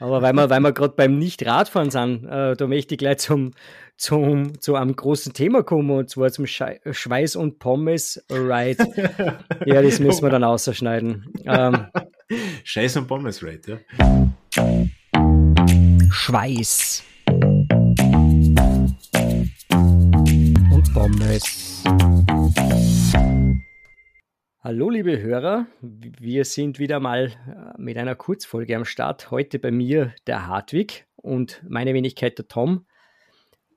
Aber weil wir, weil wir gerade beim Nicht-Radfahren sind, äh, da möchte ich gleich zum, zum, zu einem großen Thema kommen, und zwar zum Schei Schweiß- und Pommes-Ride. ja, das müssen wir dann ausschneiden. Ähm, Scheiß- und Pommes-Ride, ja. Schweiß. Und Pommes. Hallo liebe Hörer, wir sind wieder mal äh, mit einer Kurzfolge am Start. Heute bei mir der Hartwig und meine Wenigkeit der Tom.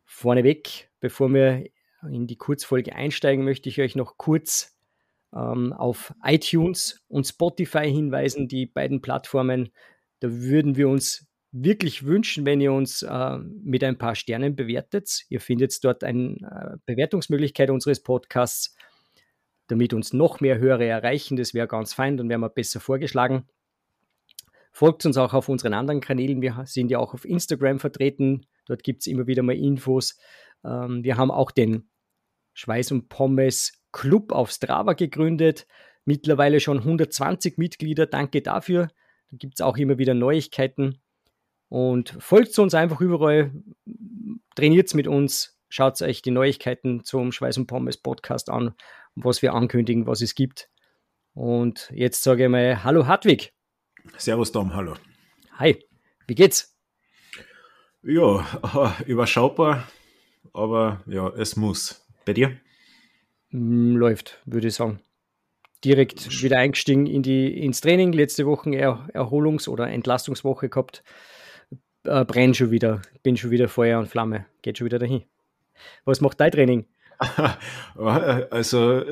Vorneweg, bevor wir in die Kurzfolge einsteigen, möchte ich euch noch kurz ähm, auf iTunes und Spotify hinweisen, die beiden Plattformen. Da würden wir uns wirklich wünschen, wenn ihr uns äh, mit ein paar Sternen bewertet. Ihr findet dort eine äh, Bewertungsmöglichkeit unseres Podcasts damit uns noch mehr Hörer erreichen. Das wäre ganz fein, dann wären wir besser vorgeschlagen. Folgt uns auch auf unseren anderen Kanälen. Wir sind ja auch auf Instagram vertreten. Dort gibt es immer wieder mal Infos. Ähm, wir haben auch den Schweiß und Pommes Club auf Strava gegründet. Mittlerweile schon 120 Mitglieder. Danke dafür. Da gibt es auch immer wieder Neuigkeiten. Und folgt uns einfach überall. Trainiert mit uns. Schaut euch die Neuigkeiten zum Schweiß und Pommes Podcast an was wir ankündigen, was es gibt. Und jetzt sage ich mal Hallo Hartwig. Servus Tom, hallo. Hi, wie geht's? Ja, überschaubar, aber ja, es muss. Bei dir? Mm, läuft, würde ich sagen. Direkt wieder eingestiegen in die, ins Training. Letzte Woche er, Erholungs- oder Entlastungswoche gehabt. Äh, brenn schon wieder, bin schon wieder Feuer und Flamme. Geht schon wieder dahin. Was macht dein Training? Also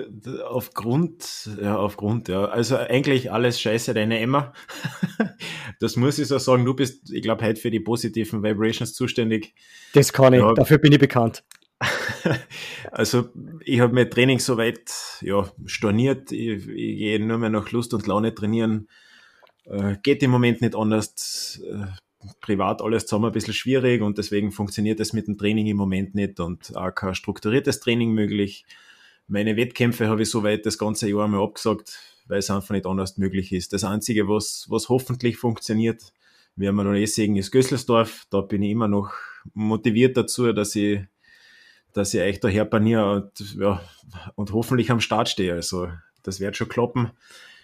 aufgrund, ja, aufgrund, ja. Also eigentlich alles scheiße, deine Emma. Das muss ich so sagen. Du bist, ich glaube, heute für die positiven Vibrations zuständig. Das kann ich, ja. dafür bin ich bekannt. Also ich habe mein Training soweit ja, storniert. Ich, ich gehe nur mehr nach Lust und Laune trainieren. Äh, geht im Moment nicht anders. Äh, privat alles zusammen ein bisschen schwierig und deswegen funktioniert es mit dem Training im Moment nicht und auch kein strukturiertes Training möglich. Meine Wettkämpfe habe ich soweit das ganze Jahr einmal abgesagt, weil es einfach nicht anders möglich ist. Das Einzige, was, was hoffentlich funktioniert, werden wir noch eh sehen, ist Gösselsdorf. Da bin ich immer noch motiviert dazu, dass ich, dass ich euch daher paniere und, ja, und hoffentlich am Start stehe. Also, das wird schon klappen.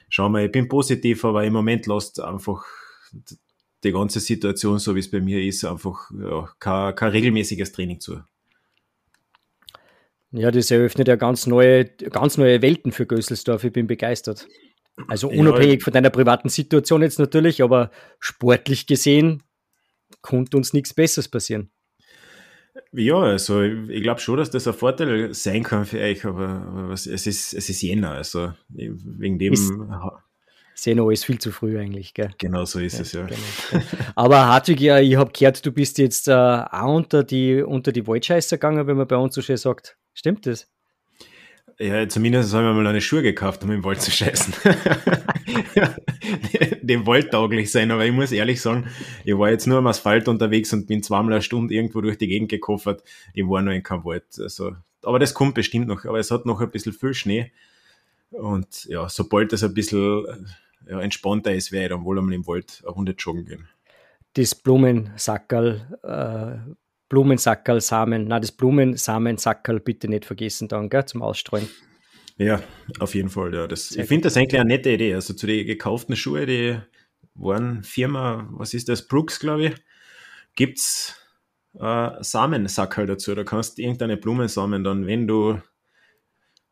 Schauen wir, ich bin positiv, aber im Moment lasst einfach die ganze Situation, so wie es bei mir ist, einfach ja, kein, kein regelmäßiges Training zu. Ja, das eröffnet ja ganz neue, ganz neue Welten für Gösselsdorf. Ich bin begeistert. Also unabhängig ja, von deiner privaten Situation jetzt natürlich, aber sportlich gesehen konnte uns nichts Besseres passieren. Ja, also ich glaube schon, dass das ein Vorteil sein kann für euch, aber, aber es, ist, es ist Jänner, also wegen dem. Ist, Seno ist viel zu früh eigentlich, gell? Genau so ist ja, es, ja. Genau. Aber Hartwig, ja, ich habe gehört, du bist jetzt äh, auch unter die, unter die Waldscheißer gegangen, wenn man bei uns so schön sagt. Stimmt das? Ja, zumindest haben wir mal eine Schuhe gekauft, um im Wald zu scheißen. Dem Wald tauglich sein, aber ich muss ehrlich sagen, ich war jetzt nur am Asphalt unterwegs und bin zweimal eine Stunde irgendwo durch die Gegend gekoffert. Ich war noch in keinem Wald. Also, aber das kommt bestimmt noch. Aber es hat noch ein bisschen viel Schnee. Und ja, sobald es ein bisschen ja, entspannter ist, wäre ich dann wohl einmal im Wald eine Runde joggen gehen. Das Blumensackerl, äh, Blumensackerl, Samen, na das Blumensamenzackerl bitte nicht vergessen dann, gell, zum Ausstreuen. Ja, auf jeden Fall, ja. Das, ich finde das eigentlich eine nette Idee. Also zu den gekauften Schuhe, die waren Firma, was ist das, Brooks, glaube ich, gibt es äh, Samensackerl dazu. Da kannst du irgendeine Blumensamen dann, wenn du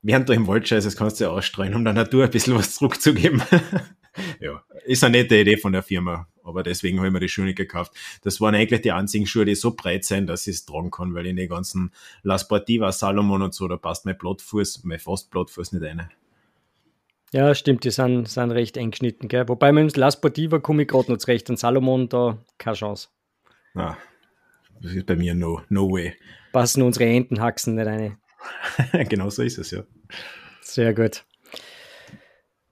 während du im Wald scheißest, kannst du ja ausstreuen, um der Natur ein bisschen was zurückzugeben. ja, ist eine nette Idee von der Firma, aber deswegen habe ich mir die Schuhe nicht gekauft. Das waren eigentlich die einzigen Schuhe, die so breit sind, dass ich es tragen kann, weil in den ganzen La Sportiva, Salomon und so, da passt mein Blattfuß, mein fast Blattfuß nicht rein. Ja, stimmt, die sind, sind recht eng geschnitten, gell? Wobei mit dem La Sportiva komme ich gerade noch zurecht, und Salomon, da keine Chance. Ah, das ist bei mir no, no way. Passen unsere Entenhaxen nicht rein. genau so ist es, ja. Sehr gut.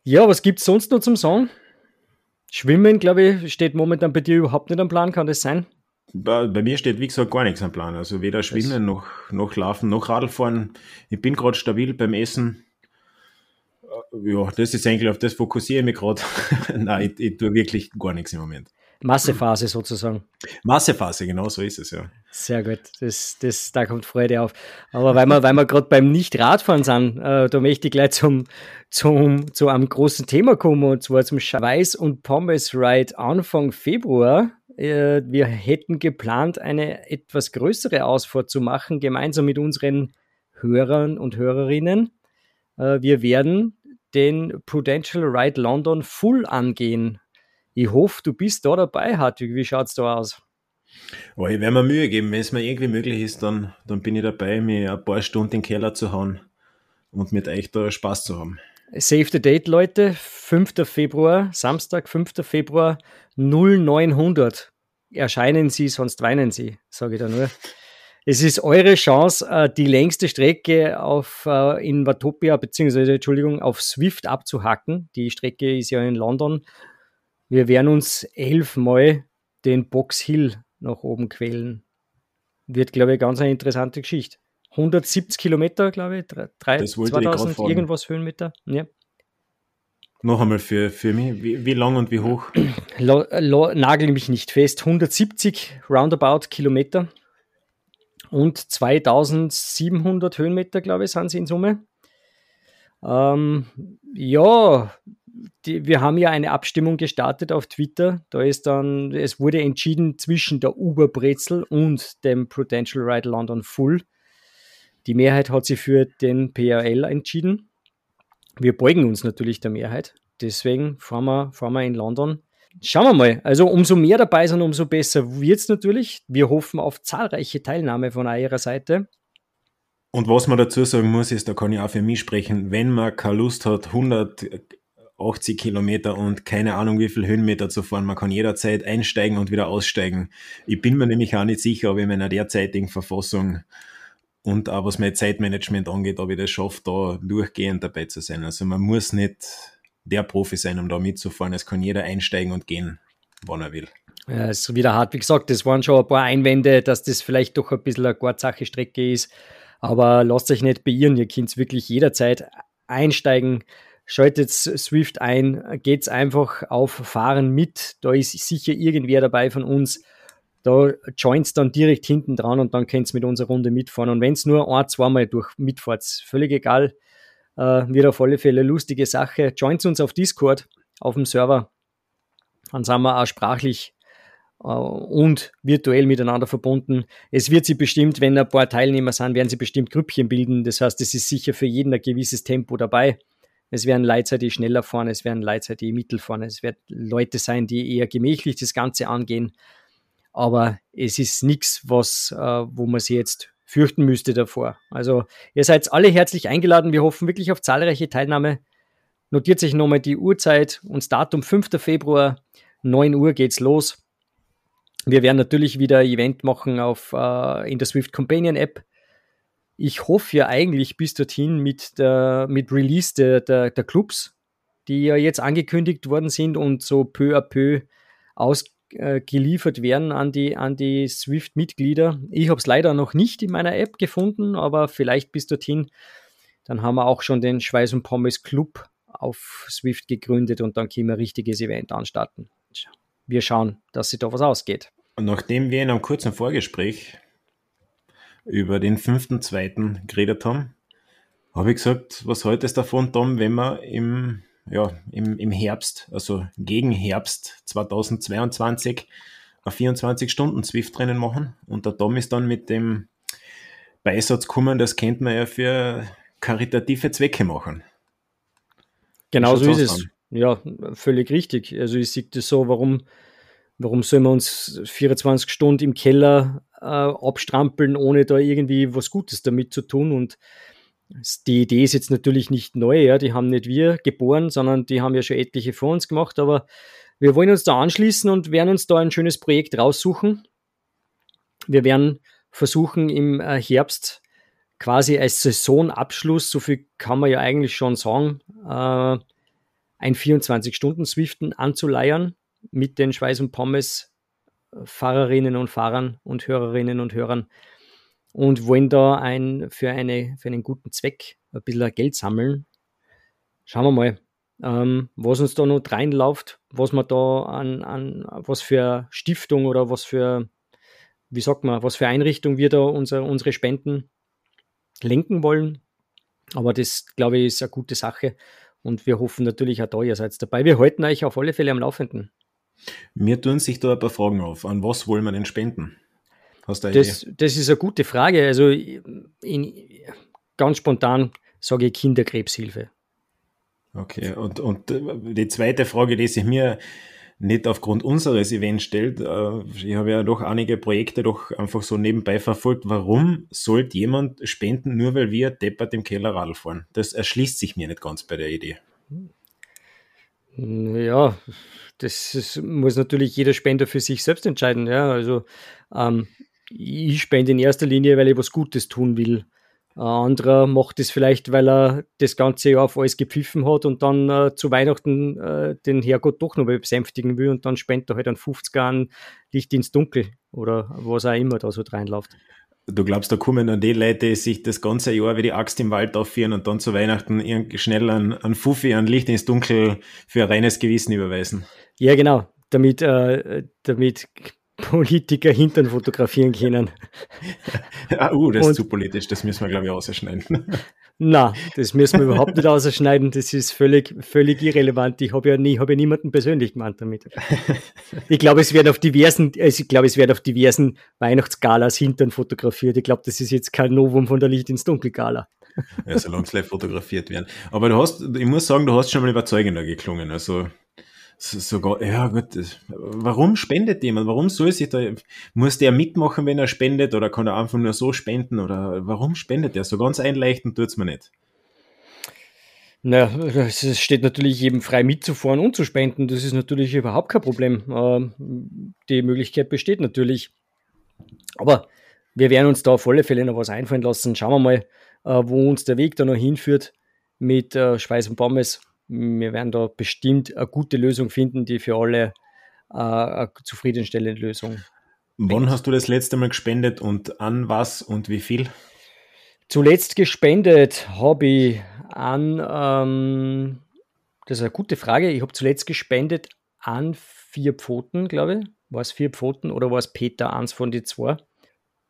Ja, was gibt es sonst noch zum Song? Schwimmen, glaube ich, steht momentan bei dir überhaupt nicht am Plan, kann das sein? Bei, bei mir steht, wie gesagt, gar nichts am Plan. Also weder Schwimmen noch, noch Laufen noch Radlfahren. Ich bin gerade stabil beim Essen. Ja, das ist eigentlich auf das fokussiere ich mich gerade. Nein, ich, ich tue wirklich gar nichts im Moment. Massephase sozusagen. Massephase, genau so ist es, ja. Sehr gut, das, das, da kommt Freude auf. Aber weil wir, weil wir gerade beim Nicht-Radfahren sind, äh, da möchte ich gleich zum, zum, zu einem großen Thema kommen, und zwar zum Schweiß- und Pommes-Ride Anfang Februar. Äh, wir hätten geplant, eine etwas größere Ausfahrt zu machen, gemeinsam mit unseren Hörern und Hörerinnen. Äh, wir werden den Prudential Ride London Full angehen. Ich hoffe, du bist da dabei, Hartwig. Wie schaut es da aus? Oh, ich werde mir Mühe geben. Wenn es mir irgendwie möglich ist, dann, dann bin ich dabei, mir ein paar Stunden in den Keller zu hauen und mit euch da Spaß zu haben. Save the date, Leute. 5. Februar, Samstag, 5. Februar, 0900. Erscheinen Sie, sonst weinen Sie, sage ich da nur. Es ist eure Chance, äh, die längste Strecke auf, äh, in Watopia, beziehungsweise, Entschuldigung, auf Swift abzuhacken. Die Strecke ist ja in London. Wir werden uns elfmal den Box Hill nach oben quälen. Wird, glaube ich, ganz eine interessante Geschichte. 170 Kilometer, glaube ich, 3, 2000 irgendwas Höhenmeter. Ja. Noch einmal für, für mich, wie, wie lang und wie hoch? Lo, lo, nagel mich nicht fest. 170 roundabout Kilometer und 2700 Höhenmeter, glaube ich, sind sie in Summe. Ähm, ja, die, wir haben ja eine Abstimmung gestartet auf Twitter. Da ist dann, es wurde entschieden zwischen der Uber Brezel und dem Prudential Ride London Full. Die Mehrheit hat sich für den PRL entschieden. Wir beugen uns natürlich der Mehrheit. Deswegen fahren wir, fahren wir in London Schauen wir mal. Also umso mehr dabei sind, umso besser wird es natürlich. Wir hoffen auf zahlreiche Teilnahme von eurer Seite. Und was man dazu sagen muss, ist, da kann ich auch für mich sprechen, wenn man keine Lust hat, 180 Kilometer und keine Ahnung wie viel Höhenmeter zu fahren, man kann jederzeit einsteigen und wieder aussteigen. Ich bin mir nämlich auch nicht sicher, ob ich in meiner derzeitigen Verfassung und auch was mein Zeitmanagement angeht, ob ich das schaffe, da durchgehend dabei zu sein. Also man muss nicht der Profi sein, um da mitzufahren. Es kann jeder einsteigen und gehen, wann er will. Ja, ist wieder hart. Wie gesagt, das waren schon ein paar Einwände, dass das vielleicht doch ein bisschen eine Gurtsache Strecke ist. Aber lasst euch nicht beirren, ihr könnt wirklich jederzeit einsteigen. Schaltet Swift ein, geht's einfach auf Fahren mit. Da ist sicher irgendwer dabei von uns. Da joint's dann direkt hinten dran und dann könnt's mit unserer Runde mitfahren. Und wenn's nur ein, zweimal durch mitfahrt, völlig egal. Äh, wird auf alle Fälle lustige Sache. Joint uns auf Discord, auf dem Server. Dann sind wir auch sprachlich äh, und virtuell miteinander verbunden. Es wird sie bestimmt, wenn ein paar Teilnehmer sind, werden sie bestimmt Grüppchen bilden. Das heißt, es ist sicher für jeden ein gewisses Tempo dabei. Es werden Leute die schneller fahren, es werden Leute die mittel fahren, es werden Leute sein, die eher gemächlich das Ganze angehen. Aber es ist nichts, was, äh, wo man sich jetzt fürchten müsste davor. Also ihr seid alle herzlich eingeladen. Wir hoffen wirklich auf zahlreiche Teilnahme. Notiert sich nochmal die Uhrzeit und das Datum 5. Februar, 9 Uhr geht's los. Wir werden natürlich wieder Event machen auf, äh, in der Swift Companion App. Ich hoffe ja eigentlich bis dorthin mit, der, mit Release der, der, der Clubs, die ja jetzt angekündigt worden sind und so peu à peu aus, äh, geliefert werden an die, an die Swift-Mitglieder. Ich habe es leider noch nicht in meiner App gefunden, aber vielleicht bis dorthin. Dann haben wir auch schon den Schweiß und Pommes Club auf Swift gegründet und dann können wir ein richtiges Event anstarten. Wir schauen, dass sich da was ausgeht. Und nachdem wir in einem kurzen Vorgespräch über den 5.2. geredet haben, habe ich gesagt, was heute ist davon, Tom, wenn wir im ja, im, im Herbst, also gegen Herbst 2022, ein 24-Stunden-Swift-Rennen machen. Und der Tom ist dann mit dem Beisatz kommen, das kennt man ja für karitative Zwecke machen. Genau so ist es. An? Ja, völlig richtig. Also ich sehe das so, warum, warum sollen wir uns 24 Stunden im Keller äh, abstrampeln, ohne da irgendwie was Gutes damit zu tun? Und die Idee ist jetzt natürlich nicht neu, ja, die haben nicht wir geboren, sondern die haben ja schon etliche vor uns gemacht, aber wir wollen uns da anschließen und werden uns da ein schönes Projekt raussuchen. Wir werden versuchen im äh, Herbst quasi als Saisonabschluss, so viel kann man ja eigentlich schon sagen, äh, ein 24-Stunden-Swiften anzuleiern mit den Schweiß und Pommes Fahrerinnen und Fahrern und Hörerinnen und Hörern und wollen da ein, für, eine, für einen guten Zweck ein bisschen Geld sammeln. Schauen wir mal. ähm, was uns da noch reinläuft, was man da an, an was für Stiftung oder was für, wie sagt man, was für Einrichtung wir da unser, unsere Spenden lenken wollen. Aber das, glaube ich, ist eine gute Sache. Und wir hoffen natürlich auch da, ihr seid dabei. Wir halten euch auf alle Fälle am Laufenden. Mir tun sich da ein paar Fragen auf. An was wollen wir denn spenden? Hast du eine das, Idee? das ist eine gute Frage. Also in, ganz spontan sage ich Kinderkrebshilfe. Okay, und, und äh, die zweite Frage, die sich mir nicht aufgrund unseres Events stellt, äh, ich habe ja doch einige Projekte doch einfach so nebenbei verfolgt. Warum sollte jemand spenden, nur weil wir deppert im Keller Radl fahren? Das erschließt sich mir nicht ganz bei der Idee. Ja, das ist, muss natürlich jeder Spender für sich selbst entscheiden. Ja, also ähm, ich spende in erster Linie, weil ich was Gutes tun will. Ein anderer macht es vielleicht, weil er das ganze Jahr auf alles gepfiffen hat und dann äh, zu Weihnachten äh, den Herrgott doch noch besänftigen will und dann spendet er halt an 50 Jahren Licht ins Dunkel oder was auch immer da so reinläuft. Du glaubst, da kommen dann die Leute, die sich das ganze Jahr wie die Axt im Wald aufführen und dann zu Weihnachten schnell an, an Fuffi, an Licht ins Dunkel für ein reines Gewissen überweisen? Ja, genau. Damit, äh, damit Politiker Hintern fotografieren können. ah, uh, das und, ist zu politisch, das müssen wir, glaube ich, ausschneiden. Na, das müssen wir überhaupt nicht ausschneiden, das ist völlig, völlig irrelevant. Ich habe ja nie, habe ja niemanden persönlich gemeint damit. Ich glaube, es werden auf diversen, also ich glaube, es werden auf diversen Weihnachtsgalas Hintern fotografiert. Ich glaube, das ist jetzt kein Novum von der Licht ins Dunkel Gala. Ja, solange es live fotografiert werden. Aber du hast, ich muss sagen, du hast schon mal überzeugender geklungen. Also sogar, ja gut, warum spendet jemand? Warum soll sich da, muss der mitmachen, wenn er spendet oder kann er einfach nur so spenden oder warum spendet er? So ganz einleichten tut es mir nicht. Naja, es steht natürlich jedem frei mitzufahren und zu spenden. Das ist natürlich überhaupt kein Problem. Ähm, die Möglichkeit besteht natürlich. Aber wir werden uns da auf alle Fälle noch was einfallen lassen. Schauen wir mal, äh, wo uns der Weg da noch hinführt mit äh, Schweiß und Pommes wir werden da bestimmt eine gute Lösung finden, die für alle äh, eine zufriedenstellende Lösung. Wann hast du das letzte Mal gespendet und an was und wie viel? Zuletzt gespendet habe ich an, ähm, das ist eine gute Frage, ich habe zuletzt gespendet an vier Pfoten, glaube ich. War es vier Pfoten oder war es Peter, eins von die zwei?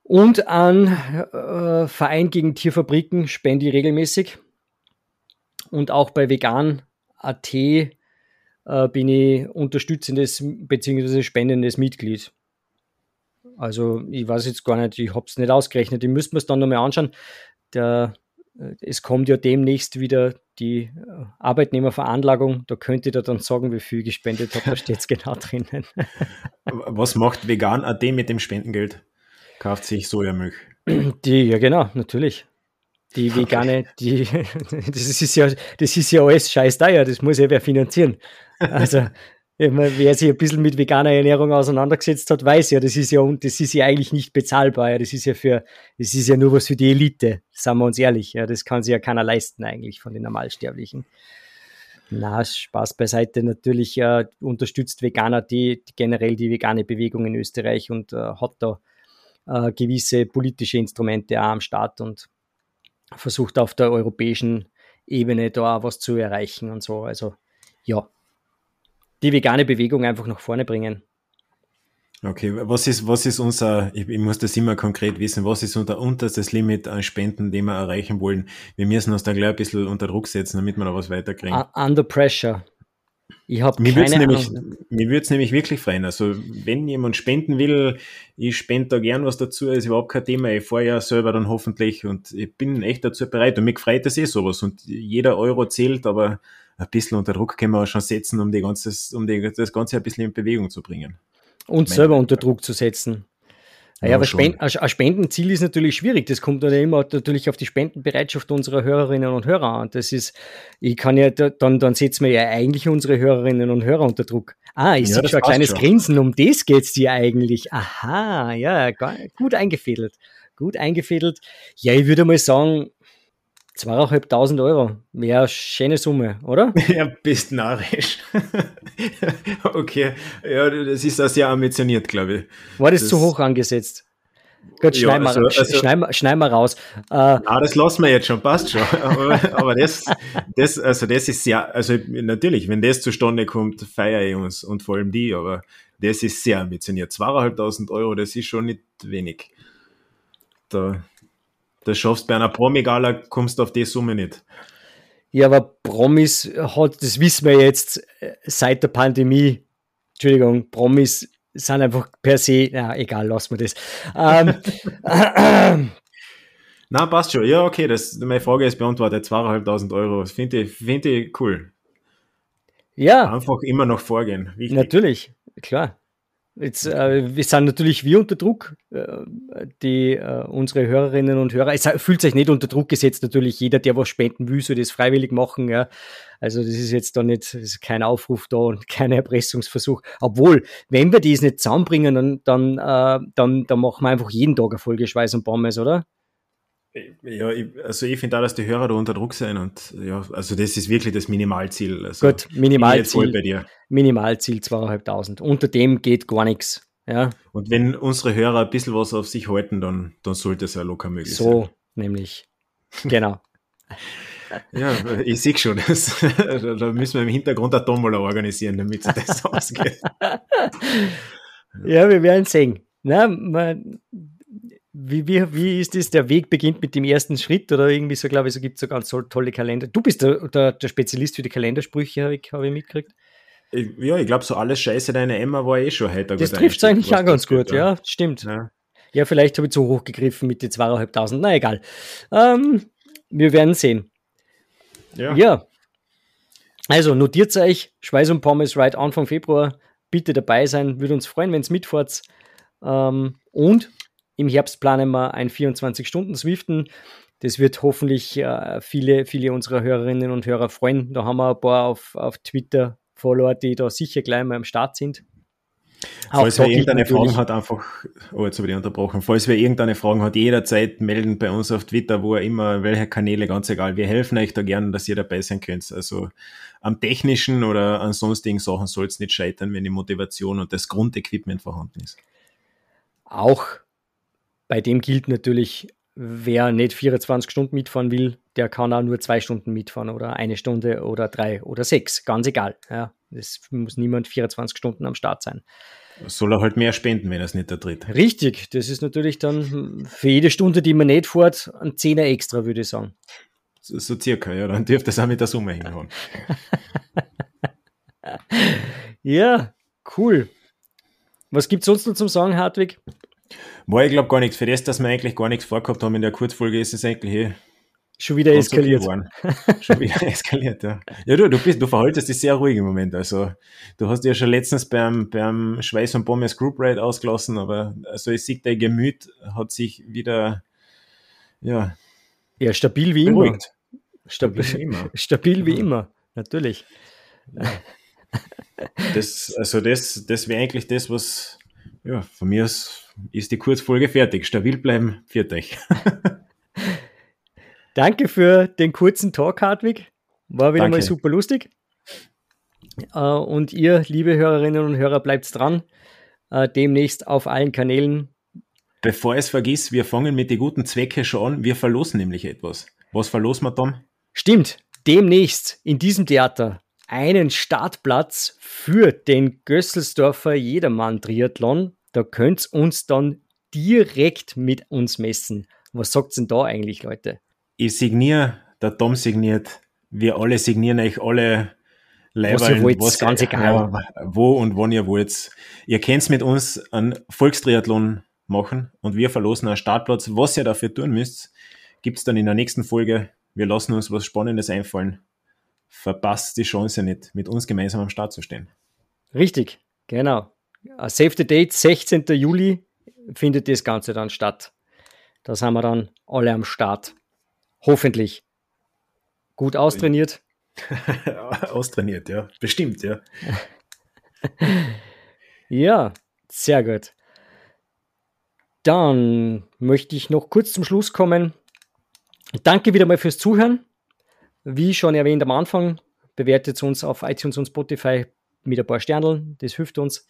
Und an äh, Verein gegen Tierfabriken spende ich regelmäßig und auch bei vegan.at äh, bin ich unterstützendes bzw. spendendes Mitglied. Also ich weiß jetzt gar nicht, ich habe es nicht ausgerechnet, ich müsste mir es dann nochmal anschauen. Der, äh, es kommt ja demnächst wieder die äh, Arbeitnehmerveranlagung, da könnt ihr dann sagen, wie viel gespendet habe, da steht es genau drinnen. Was macht vegan.at mit dem Spendengeld? Kauft sich Sojamilch? Die, ja genau, natürlich. Die vegane, die, das ist ja, das ist ja alles scheiß teuer, das muss ja wer finanzieren. Also, wer sich ein bisschen mit veganer Ernährung auseinandergesetzt hat, weiß ja, das ist ja, das ist ja eigentlich nicht bezahlbar. Das ist ja für, das ist ja nur was für die Elite, sagen wir uns ehrlich. Ja, das kann sich ja keiner leisten eigentlich von den Normalsterblichen. Na, Spaß beiseite. Natürlich äh, unterstützt Veganer die, die, generell die vegane Bewegung in Österreich und äh, hat da äh, gewisse politische Instrumente auch am Start und versucht auf der europäischen Ebene da was zu erreichen und so. Also ja, die vegane Bewegung einfach nach vorne bringen. Okay, was ist, was ist unser, ich, ich, muss das immer konkret wissen, was ist unser unterstes Limit an Spenden, den wir erreichen wollen? Wir müssen uns da gleich ein bisschen unter Druck setzen, damit wir da was weiterkriegen. Under pressure. Ich habe keine wird's nämlich, Mir würde es nämlich wirklich freuen. Also, wenn jemand spenden will, ich spende da gern was dazu, ist überhaupt kein Thema. Ich fahre ja selber dann hoffentlich und ich bin echt dazu bereit. Und mich freut das eh sowas. Und jeder Euro zählt, aber ein bisschen unter Druck können wir auch schon setzen, um, die ganzes, um die, das Ganze ein bisschen in Bewegung zu bringen. Und selber unter Druck zu setzen. Naja, aber Spenden, ein Spendenziel ist natürlich schwierig. Das kommt dann immer natürlich auf die Spendenbereitschaft unserer Hörerinnen und Hörer an. Das ist, ich kann ja, dann, dann setzen wir ja eigentlich unsere Hörerinnen und Hörer unter Druck. Ah, ich ja, sehe schon ein kleines schon. Grinsen, um das geht es dir eigentlich. Aha, ja, gut eingefädelt. Gut eingefädelt. Ja, ich würde mal sagen, Zweieinhalbtausend Euro. Wäre schöne Summe, oder? Ja, bist narrisch. okay, ja, das ist auch sehr ambitioniert, glaube ich. War das, das, zu hoch angesetzt? Gut, ja, schneiden, also, wir, also, schneiden, schneiden wir raus. Äh, na, das lassen wir jetzt schon, passt schon. aber, aber das, das, also das ist sehr, also natürlich, wenn das zustande kommt, feiere ich uns und vor allem die, aber das ist sehr ambitioniert. 2.500 Euro, das ist schon nicht wenig. Da, das schaffst bei einer Promi-Gala, kommst du auf die Summe nicht. Ja, aber Promis hat, das wissen wir jetzt äh, seit der Pandemie, Entschuldigung, Promis sind einfach per se, ja, egal, lassen wir das. Ähm, Na, passt schon. Ja, okay, das, meine Frage ist beantwortet. 2.500 Euro. Das finde ich, find ich cool. Ja. Einfach immer noch vorgehen. Wichtig. Natürlich, klar. Jetzt, äh, wir sind natürlich wir unter Druck, äh, die, äh, unsere Hörerinnen und Hörer. Es fühlt sich nicht unter Druck gesetzt, natürlich. Jeder, der was spenden will, soll das freiwillig machen. Ja. Also, das ist jetzt da nicht, ist kein Aufruf da und kein Erpressungsversuch. Obwohl, wenn wir das nicht zusammenbringen, dann, dann, äh, dann, dann machen wir einfach jeden Tag eine Folge Schweiß und Pommes, oder? Ja, ich, also ich finde auch, dass die Hörer da unter Druck sein und ja, also das ist wirklich das Minimalziel. Also Gut, Minimalziel. Bei dir. Minimalziel zweieinhalbtausend. Unter dem geht gar nichts. Ja. Und wenn unsere Hörer ein bisschen was auf sich halten, dann, dann sollte es ja locker möglich so, sein. So, nämlich. Genau. ja, ich sehe schon, das, da müssen wir im Hintergrund eine Tombola organisieren, damit das ausgeht. ja, wir werden sehen. Na, man, wie, wie, wie ist das? Der Weg beginnt mit dem ersten Schritt oder irgendwie so, glaube ich, so gibt es so ganz tolle Kalender. Du bist der, der, der Spezialist für die Kalendersprüche, habe ich, hab ich mitgekriegt. Ja, ich glaube, so alles Scheiße deine Emma war eh schon heute. Das trifft es eigentlich auch ganz gut, ja, stimmt. Ja, ja vielleicht habe ich zu hoch gegriffen mit den zweieinhalbtausend. Na egal. Ähm, wir werden sehen. Ja. ja. Also notiert euch, Schweiß und Pommes right Anfang Februar. Bitte dabei sein, würde uns freuen, wenn es mitfahrt. Ähm, und im Herbst planen wir ein 24-Stunden-Swiften. Das wird hoffentlich äh, viele, viele unserer Hörerinnen und Hörer freuen. Da haben wir ein paar auf, auf Twitter Follower, die da sicher gleich mal am Start sind. Falls wer irgendeine Fragen hat, einfach, oh, jetzt habe ich unterbrochen. Falls wer irgendeine Fragen hat, jederzeit melden bei uns auf Twitter, wo er immer, welche Kanäle, ganz egal. Wir helfen euch da gerne, dass ihr dabei sein könnt. Also am technischen oder an sonstigen Sachen soll es nicht scheitern, wenn die Motivation und das Grundequipment vorhanden ist. Auch bei dem gilt natürlich, wer nicht 24 Stunden mitfahren will, der kann auch nur zwei Stunden mitfahren oder eine Stunde oder drei oder sechs. Ganz egal. Ja, es muss niemand 24 Stunden am Start sein. Soll er halt mehr spenden, wenn er es nicht ertritt. Richtig, das ist natürlich dann für jede Stunde, die man nicht fährt, ein Zehner extra, würde ich sagen. So, so circa, ja, dann dürfte es auch mit der Summe hinhauen. ja, cool. Was gibt es sonst noch zum Sagen, Hartwig? War ich glaube gar nichts. Für das, dass wir eigentlich gar nichts vorgehabt haben in der Kurzfolge, ist es eigentlich eh Schon wieder eskaliert. schon wieder eskaliert, ja. Ja, du, du bist, du verhaltest dich sehr ruhig im Moment. Also, du hast ja schon letztens beim, beim Schweiß und Pommes Group Ride ausgelassen, aber also ich sehe, dein Gemüt hat sich wieder, ja. Ja, stabil wie beruhigt. immer. Stabil, stabil wie immer. Stabil wie immer, natürlich. Ja. Das, also das, das wäre eigentlich das, was, ja, von mir aus ist die Kurzfolge fertig. Stabil bleiben, viert euch. Danke für den kurzen Talk, Hartwig. War wieder Danke. mal super lustig. Äh, und ihr, liebe Hörerinnen und Hörer, bleibt dran. Äh, demnächst auf allen Kanälen. Bevor es vergisst, wir fangen mit den guten Zwecke schon an. Wir verlosen nämlich etwas. Was verlosen wir, Tom? Stimmt. Demnächst in diesem Theater einen Startplatz für den Gösselsdorfer Jedermann-Triathlon da könnt ihr uns dann direkt mit uns messen. Was sagt denn da eigentlich, Leute? Ich signiere, der Tom signiert, wir alle signieren euch alle Leiberl, was ihr wollt, was, ganz egal. wo und wann ihr wollt. Ihr könnt mit uns einen Volkstriathlon machen und wir verlosen einen Startplatz. Was ihr dafür tun müsst, gibt es dann in der nächsten Folge. Wir lassen uns was Spannendes einfallen. Verpasst die Chance nicht, mit uns gemeinsam am Start zu stehen. Richtig, genau. Save the Date, 16. Juli findet das Ganze dann statt. Da sind wir dann alle am Start. Hoffentlich. Gut austrainiert. austrainiert, ja. Bestimmt, ja. ja, sehr gut. Dann möchte ich noch kurz zum Schluss kommen. Danke wieder mal fürs Zuhören. Wie schon erwähnt am Anfang, bewertet uns auf iTunes und Spotify mit ein paar Sterneln. Das hilft uns.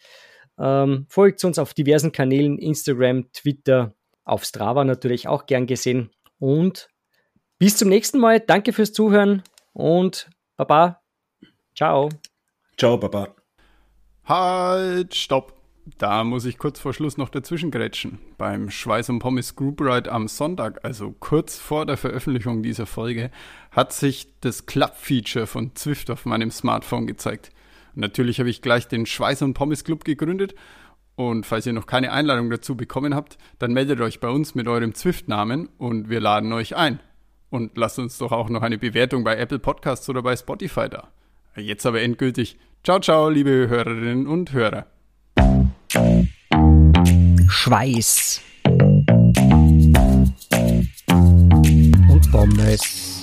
Ähm, folgt uns auf diversen Kanälen, Instagram, Twitter, auf Strava natürlich auch gern gesehen. Und bis zum nächsten Mal. Danke fürs Zuhören und Baba. Ciao. Ciao, Baba. Halt, stopp. Da muss ich kurz vor Schluss noch dazwischen grätschen. Beim Schweiß und Pommes Group Ride am Sonntag, also kurz vor der Veröffentlichung dieser Folge, hat sich das Club-Feature von Zwift auf meinem Smartphone gezeigt. Natürlich habe ich gleich den Schweiß und Pommes Club gegründet und falls ihr noch keine Einladung dazu bekommen habt, dann meldet euch bei uns mit eurem Zwift-Namen und wir laden euch ein. Und lasst uns doch auch noch eine Bewertung bei Apple Podcasts oder bei Spotify da. Jetzt aber endgültig. Ciao, ciao, liebe Hörerinnen und Hörer. Schweiß und Pommes.